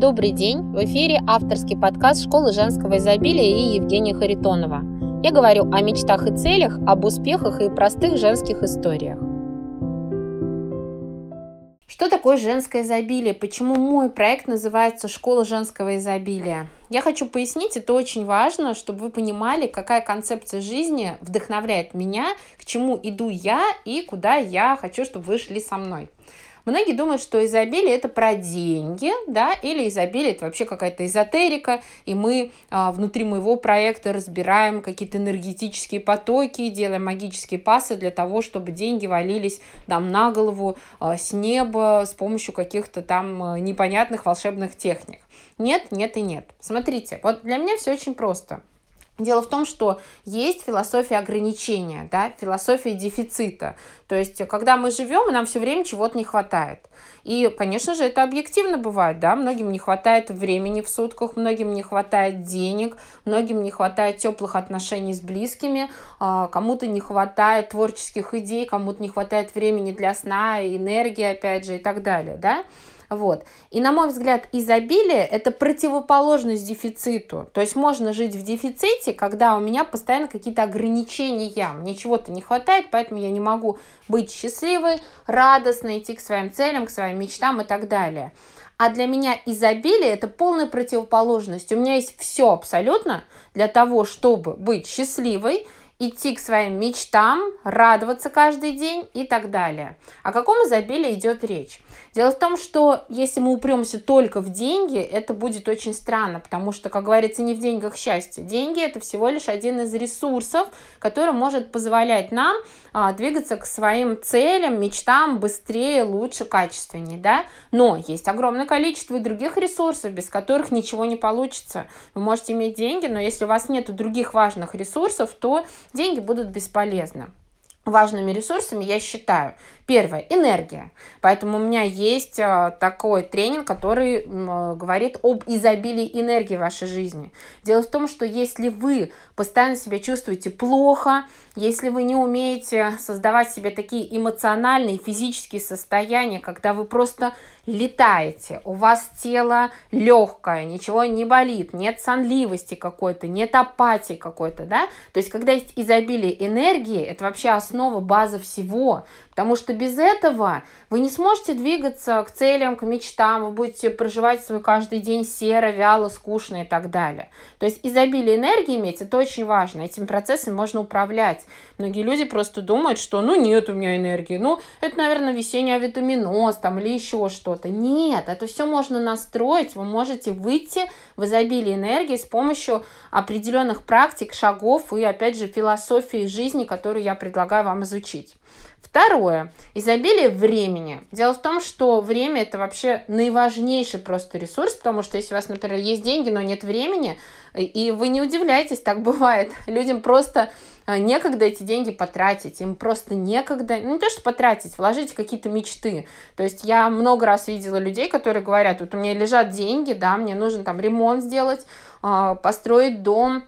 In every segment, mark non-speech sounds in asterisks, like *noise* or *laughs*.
Добрый день! В эфире авторский подкаст Школы женского изобилия и Евгения Харитонова. Я говорю о мечтах и целях, об успехах и простых женских историях. Что такое женское изобилие? Почему мой проект называется «Школа женского изобилия»? Я хочу пояснить, это очень важно, чтобы вы понимали, какая концепция жизни вдохновляет меня, к чему иду я и куда я хочу, чтобы вы шли со мной. Многие думают, что изобилие это про деньги, да, или изобилие это вообще какая-то эзотерика, и мы а, внутри моего проекта разбираем какие-то энергетические потоки, делаем магические пасы для того, чтобы деньги валились нам на голову а, с неба с помощью каких-то там а, непонятных волшебных техник. Нет, нет и нет. Смотрите, вот для меня все очень просто. Дело в том, что есть философия ограничения, да, философия дефицита. То есть, когда мы живем, нам все время чего-то не хватает. И, конечно же, это объективно бывает, да, многим не хватает времени в сутках, многим не хватает денег, многим не хватает теплых отношений с близкими, а, кому-то не хватает творческих идей, кому-то не хватает времени для сна, энергии, опять же, и так далее, да. Вот. И, на мой взгляд, изобилие – это противоположность дефициту. То есть можно жить в дефиците, когда у меня постоянно какие-то ограничения, мне чего-то не хватает, поэтому я не могу быть счастливой, радостной, идти к своим целям, к своим мечтам и так далее. А для меня изобилие – это полная противоположность. У меня есть все абсолютно для того, чтобы быть счастливой, идти к своим мечтам, радоваться каждый день и так далее. О каком изобилии идет речь? Дело в том, что если мы упремся только в деньги, это будет очень странно, потому что, как говорится, не в деньгах счастье. Деньги – это всего лишь один из ресурсов, который может позволять нам двигаться к своим целям, мечтам быстрее, лучше, качественнее. Да? Но есть огромное количество и других ресурсов, без которых ничего не получится. Вы можете иметь деньги, но если у вас нет других важных ресурсов, то деньги будут бесполезны важными ресурсами я считаю. Первое – энергия. Поэтому у меня есть а, такой тренинг, который говорит об изобилии энергии в вашей жизни. Дело в том, что если вы постоянно себя чувствуете плохо, если вы не умеете создавать себе такие эмоциональные, физические состояния, когда вы просто летаете, у вас тело легкое, ничего не болит, нет сонливости какой-то, нет апатии какой-то, да, то есть когда есть изобилие энергии, это вообще основа, база всего, Потому что без этого вы не сможете двигаться к целям, к мечтам, вы будете проживать свой каждый день серо, вяло, скучно и так далее. То есть изобилие энергии иметь, это очень важно. Этим процессом можно управлять. Многие люди просто думают, что ну нет у меня энергии, ну это, наверное, весенний авитаминоз там или еще что-то. Нет, это все можно настроить, вы можете выйти в изобилие энергии с помощью определенных практик, шагов и, опять же, философии жизни, которую я предлагаю вам изучить. Второе. Изобилие времени. Дело в том, что время это вообще наиважнейший просто ресурс, потому что если у вас, например, есть деньги, но нет времени, и вы не удивляйтесь, так *laughs* бывает. Людям просто а, некогда эти деньги потратить, им просто некогда, ну не то что потратить, вложить какие-то мечты. То есть я много раз видела людей, которые говорят, вот у меня лежат деньги, да, мне нужно там ремонт сделать, а, построить дом,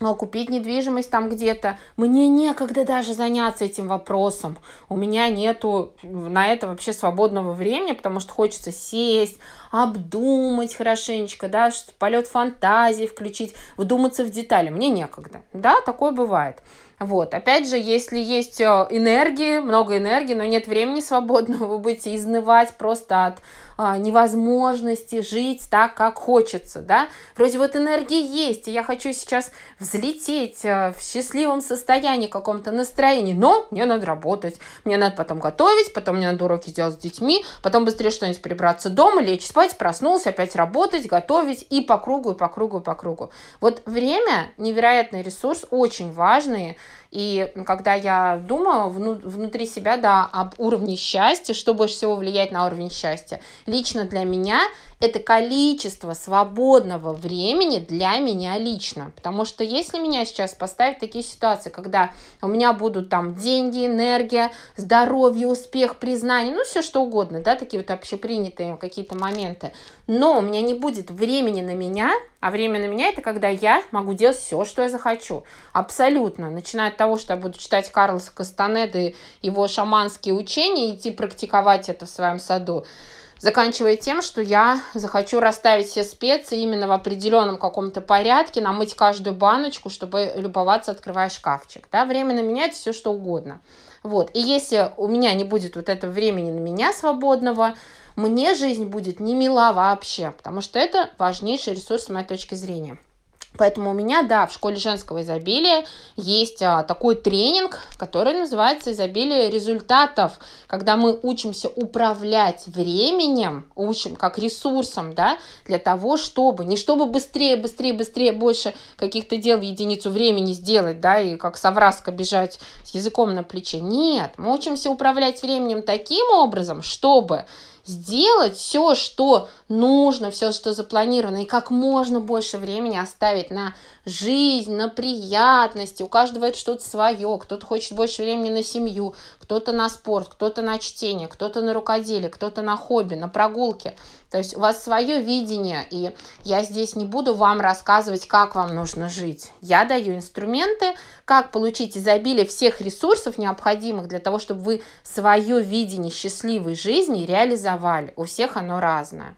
купить недвижимость там где-то. Мне некогда даже заняться этим вопросом. У меня нету на это вообще свободного времени, потому что хочется сесть, обдумать хорошенечко, да, полет фантазии включить, вдуматься в детали. Мне некогда. Да, такое бывает. Вот, опять же, если есть э, энергии, много энергии, но нет времени *laughs* свободного, вы будете изнывать просто от а, невозможности жить так, как хочется, да. Вроде вот энергии есть, и я хочу сейчас взлететь а, в счастливом состоянии, каком-то настроении, но мне надо работать, мне надо потом готовить, потом мне надо уроки делать с детьми, потом быстрее что-нибудь прибраться дома, лечь спать, проснулся, опять работать, готовить и по кругу, и по кругу, и по кругу. Вот время невероятный ресурс, очень важный, и когда я думаю внутри себя, да, об уровне счастья, что больше всего влияет на уровень счастья, лично для меня это количество свободного времени для меня лично. Потому что если меня сейчас поставить в такие ситуации, когда у меня будут там деньги, энергия, здоровье, успех, признание, ну все что угодно, да, такие вот общепринятые какие-то моменты, но у меня не будет времени на меня, а время на меня это когда я могу делать все, что я захочу. Абсолютно. Начиная от того, что я буду читать Карлоса Кастанеды, его шаманские учения, идти практиковать это в своем саду, заканчивая тем, что я захочу расставить все специи именно в определенном каком-то порядке, намыть каждую баночку, чтобы любоваться, открывая шкафчик. Да, временно менять все что угодно. Вот. И если у меня не будет вот этого времени на меня свободного, мне жизнь будет не мила вообще, потому что это важнейший ресурс с моей точки зрения. Поэтому у меня, да, в школе женского изобилия есть а, такой тренинг, который называется «Изобилие результатов», когда мы учимся управлять временем, учим как ресурсом, да, для того, чтобы, не чтобы быстрее, быстрее, быстрее больше каких-то дел в единицу времени сделать, да, и как совраска бежать с языком на плече. Нет, мы учимся управлять временем таким образом, чтобы сделать все, что нужно, все, что запланировано, и как можно больше времени оставить на жизнь, на приятности. У каждого это что-то свое. Кто-то хочет больше времени на семью, кто-то на спорт, кто-то на чтение, кто-то на рукоделие, кто-то на хобби, на прогулки. То есть у вас свое видение, и я здесь не буду вам рассказывать, как вам нужно жить. Я даю инструменты, как получить изобилие всех ресурсов, необходимых для того, чтобы вы свое видение счастливой жизни реализовали. У всех оно разное.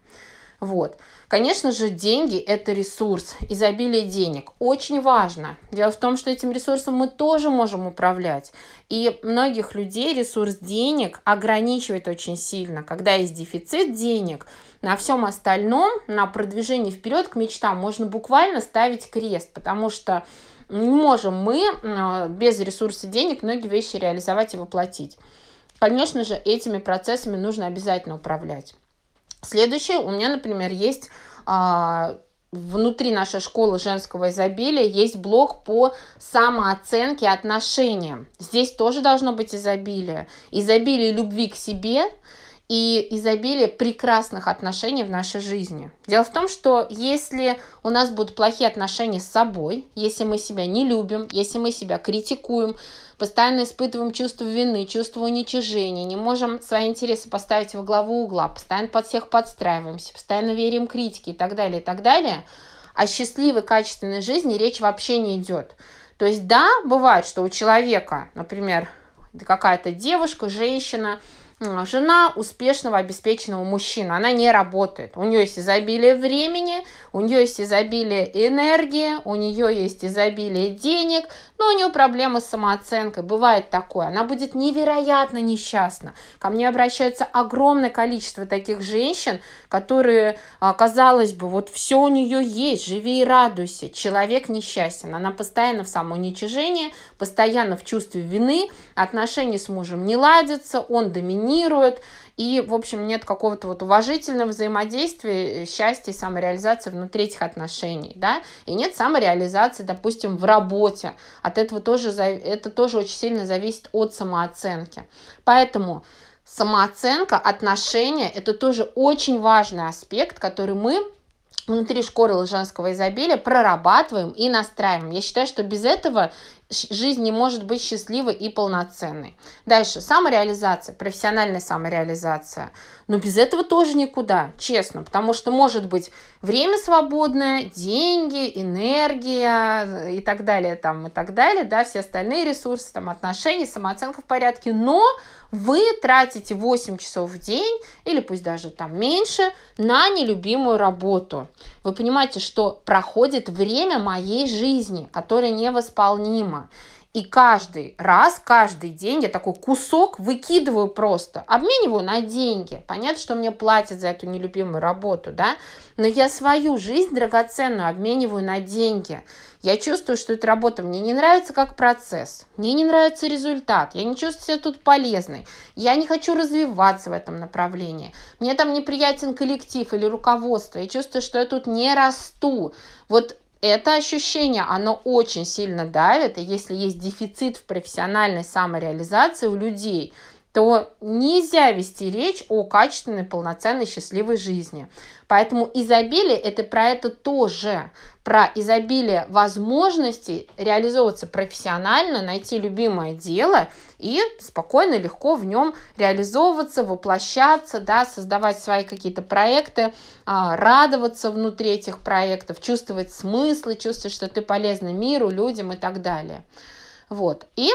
Вот. Конечно же, деньги – это ресурс, изобилие денег. Очень важно. Дело в том, что этим ресурсом мы тоже можем управлять. И многих людей ресурс денег ограничивает очень сильно. Когда есть дефицит денег – на всем остальном, на продвижении вперед к мечтам можно буквально ставить крест, потому что не можем мы а, без ресурса денег многие вещи реализовать и воплотить. Конечно же, этими процессами нужно обязательно управлять. Следующее, у меня, например, есть а, внутри нашей школы женского изобилия есть блок по самооценке отношениям. Здесь тоже должно быть изобилие. Изобилие любви к себе – и изобилие прекрасных отношений в нашей жизни. Дело в том, что если у нас будут плохие отношения с собой, если мы себя не любим, если мы себя критикуем, постоянно испытываем чувство вины, чувство уничижения, не можем свои интересы поставить во главу угла, постоянно под всех подстраиваемся, постоянно верим критике и так далее, и так далее, о счастливой, качественной жизни речь вообще не идет. То есть да, бывает, что у человека, например, какая-то девушка, женщина – жена успешного, обеспеченного мужчины. Она не работает. У нее есть изобилие времени, у нее есть изобилие энергии, у нее есть изобилие денег, но у нее проблемы с самооценкой. Бывает такое. Она будет невероятно несчастна. Ко мне обращается огромное количество таких женщин, которые, а, казалось бы, вот все у нее есть, живи и радуйся. Человек несчастен. Она постоянно в самоуничижении, постоянно в чувстве вины, отношения с мужем не ладятся, он доминирует, и, в общем, нет какого-то вот уважительного взаимодействия, счастья и самореализации внутри этих отношений, да, и нет самореализации, допустим, в работе. От этого тоже, это тоже очень сильно зависит от самооценки. Поэтому самооценка, отношения – это тоже очень важный аспект, который мы внутри школы женского изобилия прорабатываем и настраиваем. Я считаю, что без этого жизнь не может быть счастливой и полноценной. Дальше, самореализация, профессиональная самореализация. Но без этого тоже никуда, честно, потому что может быть время свободное, деньги, энергия и так далее, там, и так далее, да, все остальные ресурсы, там, отношения, самооценка в порядке, но вы тратите 8 часов в день, или пусть даже там меньше, на нелюбимую работу. Вы понимаете, что проходит время моей жизни, которое невосполнимо. И каждый раз, каждый день я такой кусок выкидываю просто, обмениваю на деньги. Понятно, что мне платят за эту нелюбимую работу, да? Но я свою жизнь драгоценную обмениваю на деньги. Я чувствую, что эта работа мне не нравится как процесс, мне не нравится результат, я не чувствую себя тут полезной, я не хочу развиваться в этом направлении, мне там неприятен коллектив или руководство, я чувствую, что я тут не расту. Вот это ощущение, оно очень сильно давит, и если есть дефицит в профессиональной самореализации у людей, то нельзя вести речь о качественной, полноценной, счастливой жизни. Поэтому изобилие – это про это тоже, про изобилие возможностей реализовываться профессионально, найти любимое дело и спокойно, легко в нем реализовываться, воплощаться, да, создавать свои какие-то проекты, а, радоваться внутри этих проектов, чувствовать смыслы, чувствовать, что ты полезна миру, людям и так далее. Вот. И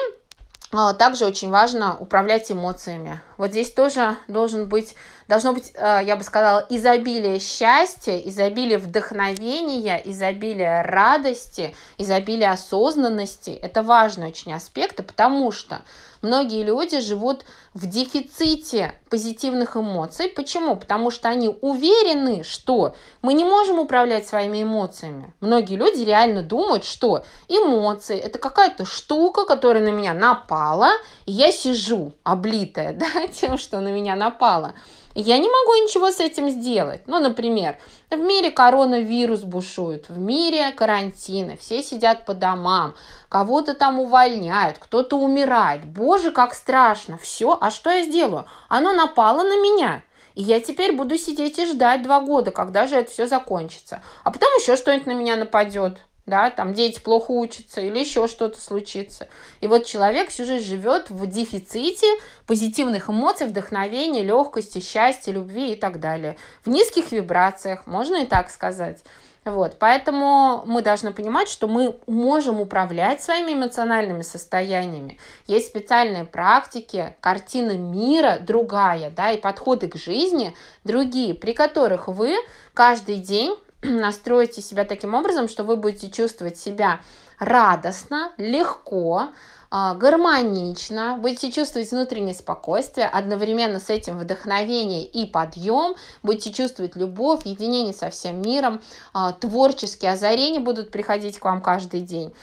а, также очень важно управлять эмоциями. Вот здесь тоже должен быть должно быть, э, я бы сказала, изобилие счастья, изобилие вдохновения, изобилие радости, изобилие осознанности. Это важные очень аспекты, потому что многие люди живут в дефиците позитивных эмоций. Почему? Потому что они уверены, что мы не можем управлять своими эмоциями. Многие люди реально думают, что эмоции – это какая-то штука, которая на меня напала, и я сижу облитая *laughs* да, тем, что на меня напала. Я не могу ничего с этим сделать. Ну, например, в мире коронавирус бушует, в мире карантины, все сидят по домам, кого-то там увольняют, кто-то умирает. Боже, как страшно. Все, а что я сделаю? Оно напало на меня. И я теперь буду сидеть и ждать два года, когда же это все закончится. А потом еще что-нибудь на меня нападет да, там дети плохо учатся или еще что-то случится. И вот человек всю жизнь живет в дефиците позитивных эмоций, вдохновения, легкости, счастья, любви и так далее. В низких вибрациях, можно и так сказать. Вот, поэтому мы должны понимать, что мы можем управлять своими эмоциональными состояниями. Есть специальные практики, картина мира другая, да, и подходы к жизни другие, при которых вы каждый день *clears throat* настроите себя таким образом, что вы будете чувствовать себя радостно, легко, а, гармонично, будете чувствовать внутреннее спокойствие, одновременно с этим вдохновение и подъем, будете чувствовать любовь, единение со всем миром, а, творческие озарения будут приходить к вам каждый день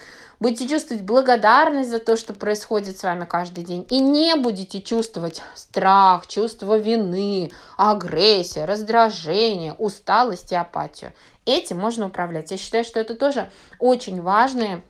будете чувствовать благодарность за то, что происходит с вами каждый день, и не будете чувствовать страх, чувство вины, агрессия, раздражение, усталость и апатию. Этим можно управлять. Я считаю, что это тоже очень важные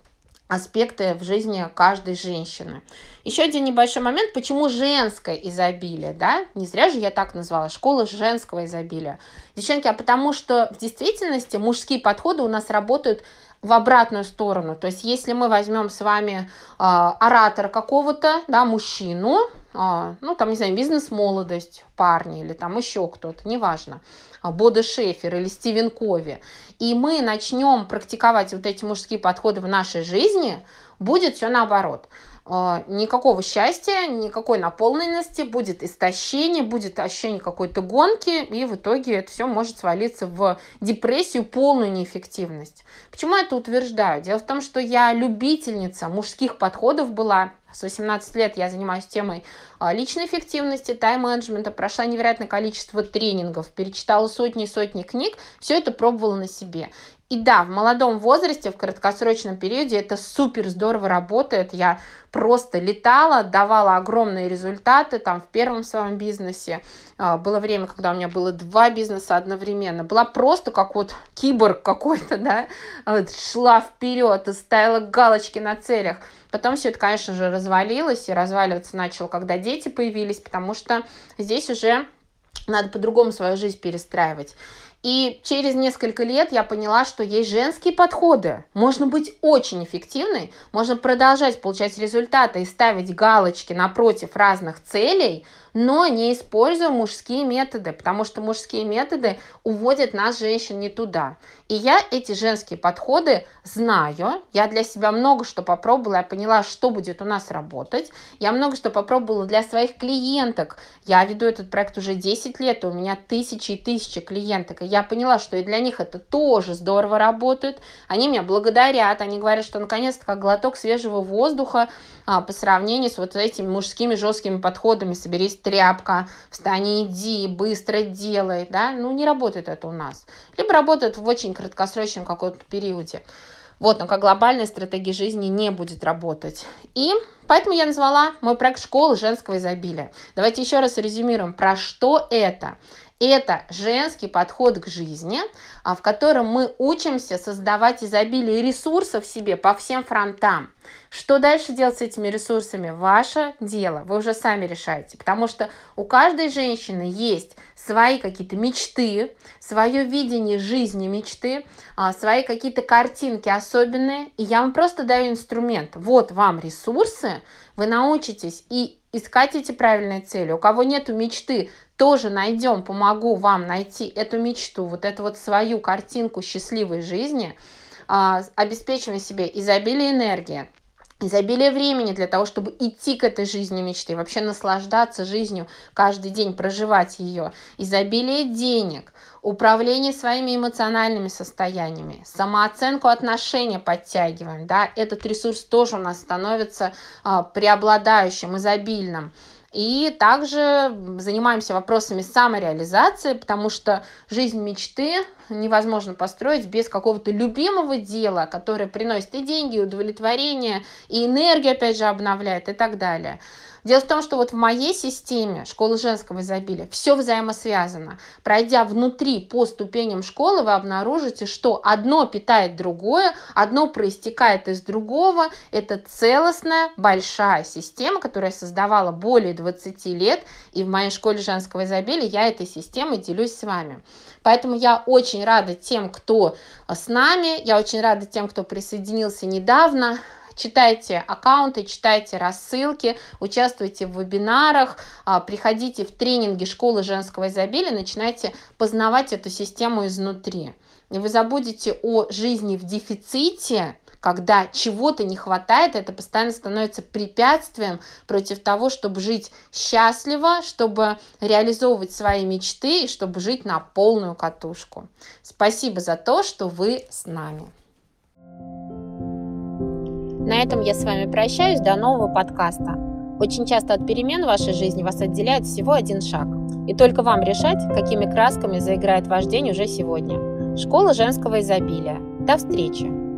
аспекты в жизни каждой женщины. Еще один небольшой момент, почему женское изобилие, да? Не зря же я так назвала, школа женского изобилия. Девчонки, а потому что в действительности мужские подходы у нас работают в обратную сторону. То есть, если мы возьмем с вами э, оратора какого-то, да, мужчину, э, ну, там, не знаю, бизнес-молодость парня или там еще кто-то, неважно, Бода Шефер или Стивен Кови, и мы начнем практиковать вот эти мужские подходы в нашей жизни, будет все наоборот. А, никакого счастья, никакой наполненности, будет истощение, будет ощущение какой-то гонки, и в итоге это все может свалиться в депрессию, полную неэффективность. Почему я это утверждаю? Дело в том, что я любительница мужских подходов была. С 18 лет я занимаюсь темой а, личной эффективности, тайм-менеджмента, прошла невероятное количество тренингов, перечитала сотни и сотни книг, все это пробовала на себе. И да, в молодом возрасте, в краткосрочном периоде это супер здорово работает. Я просто летала, давала огромные результаты там в первом своем бизнесе. А, было время, когда у меня было два бизнеса одновременно. Была просто как вот киборг какой-то, да, шла вперед и ставила галочки на целях. Потом все это, конечно же, развалилось и разваливаться начало, когда дети появились, потому что здесь уже надо по-другому свою жизнь перестраивать. И через несколько лет я поняла, что есть женские подходы. Можно быть очень эффективной, можно продолжать получать результаты и ставить галочки напротив разных целей, но не используя мужские методы, потому что мужские методы уводят нас, женщин, не туда. И я эти женские подходы знаю, я для себя много что попробовала, я поняла, что будет у нас работать, я много что попробовала для своих клиенток, я веду этот проект уже 10 лет, у меня тысячи и тысячи клиенток, и я поняла, что и для них это тоже здорово работает, они меня благодарят, они говорят, что наконец-то как глоток свежего воздуха а, по сравнению с вот этими мужскими жесткими подходами, соберись тряпка, встань иди, быстро делай, да, ну не работает это у нас. Либо работает в очень краткосрочном каком-то периоде. Вот, но как глобальная стратегия жизни не будет работать. И поэтому я назвала мой проект «Школа женского изобилия». Давайте еще раз резюмируем, про что это. Это женский подход к жизни, а, в котором мы учимся создавать изобилие ресурсов себе по всем фронтам. Что дальше делать с этими ресурсами? Ваше дело. Вы уже сами решаете. Потому что у каждой женщины есть свои какие-то мечты, свое видение жизни мечты, а, свои какие-то картинки особенные. И я вам просто даю инструмент. Вот вам ресурсы, вы научитесь и искать эти правильные цели. У кого нету мечты, тоже найдем, помогу вам найти эту мечту, вот эту вот свою картинку счастливой жизни, а, обеспечиваем себе изобилие энергии, изобилие времени для того, чтобы идти к этой жизни мечты, вообще наслаждаться жизнью каждый день, проживать ее, изобилие денег, управление своими эмоциональными состояниями, самооценку отношения подтягиваем, да, этот ресурс тоже у нас становится а, преобладающим, изобильным. И также занимаемся вопросами самореализации, потому что жизнь мечты невозможно построить без какого-то любимого дела, которое приносит и деньги, и удовлетворение, и энергию, опять же, обновляет и так далее. Дело в том, что вот в моей системе школы женского изобилия все взаимосвязано. Пройдя внутри по ступеням школы, вы обнаружите, что одно питает другое, одно проистекает из другого. Это целостная большая система, которую я создавала более 20 лет. И в моей школе женского изобилия я этой системой делюсь с вами. Поэтому я очень рада тем, кто с нами, я очень рада тем, кто присоединился недавно. Читайте аккаунты, читайте рассылки, участвуйте в вебинарах, а, приходите в тренинги школы женского изобилия, начинайте познавать эту систему изнутри. И вы забудете о жизни в дефиците, когда чего-то не хватает, это постоянно становится препятствием против того, чтобы жить счастливо, чтобы реализовывать свои мечты и чтобы жить на полную катушку. Спасибо за то, что вы с нами. На этом я с вами прощаюсь. До нового подкаста. Очень часто от перемен в вашей жизни вас отделяет всего один шаг. И только вам решать, какими красками заиграет ваш день уже сегодня. Школа женского изобилия. До встречи!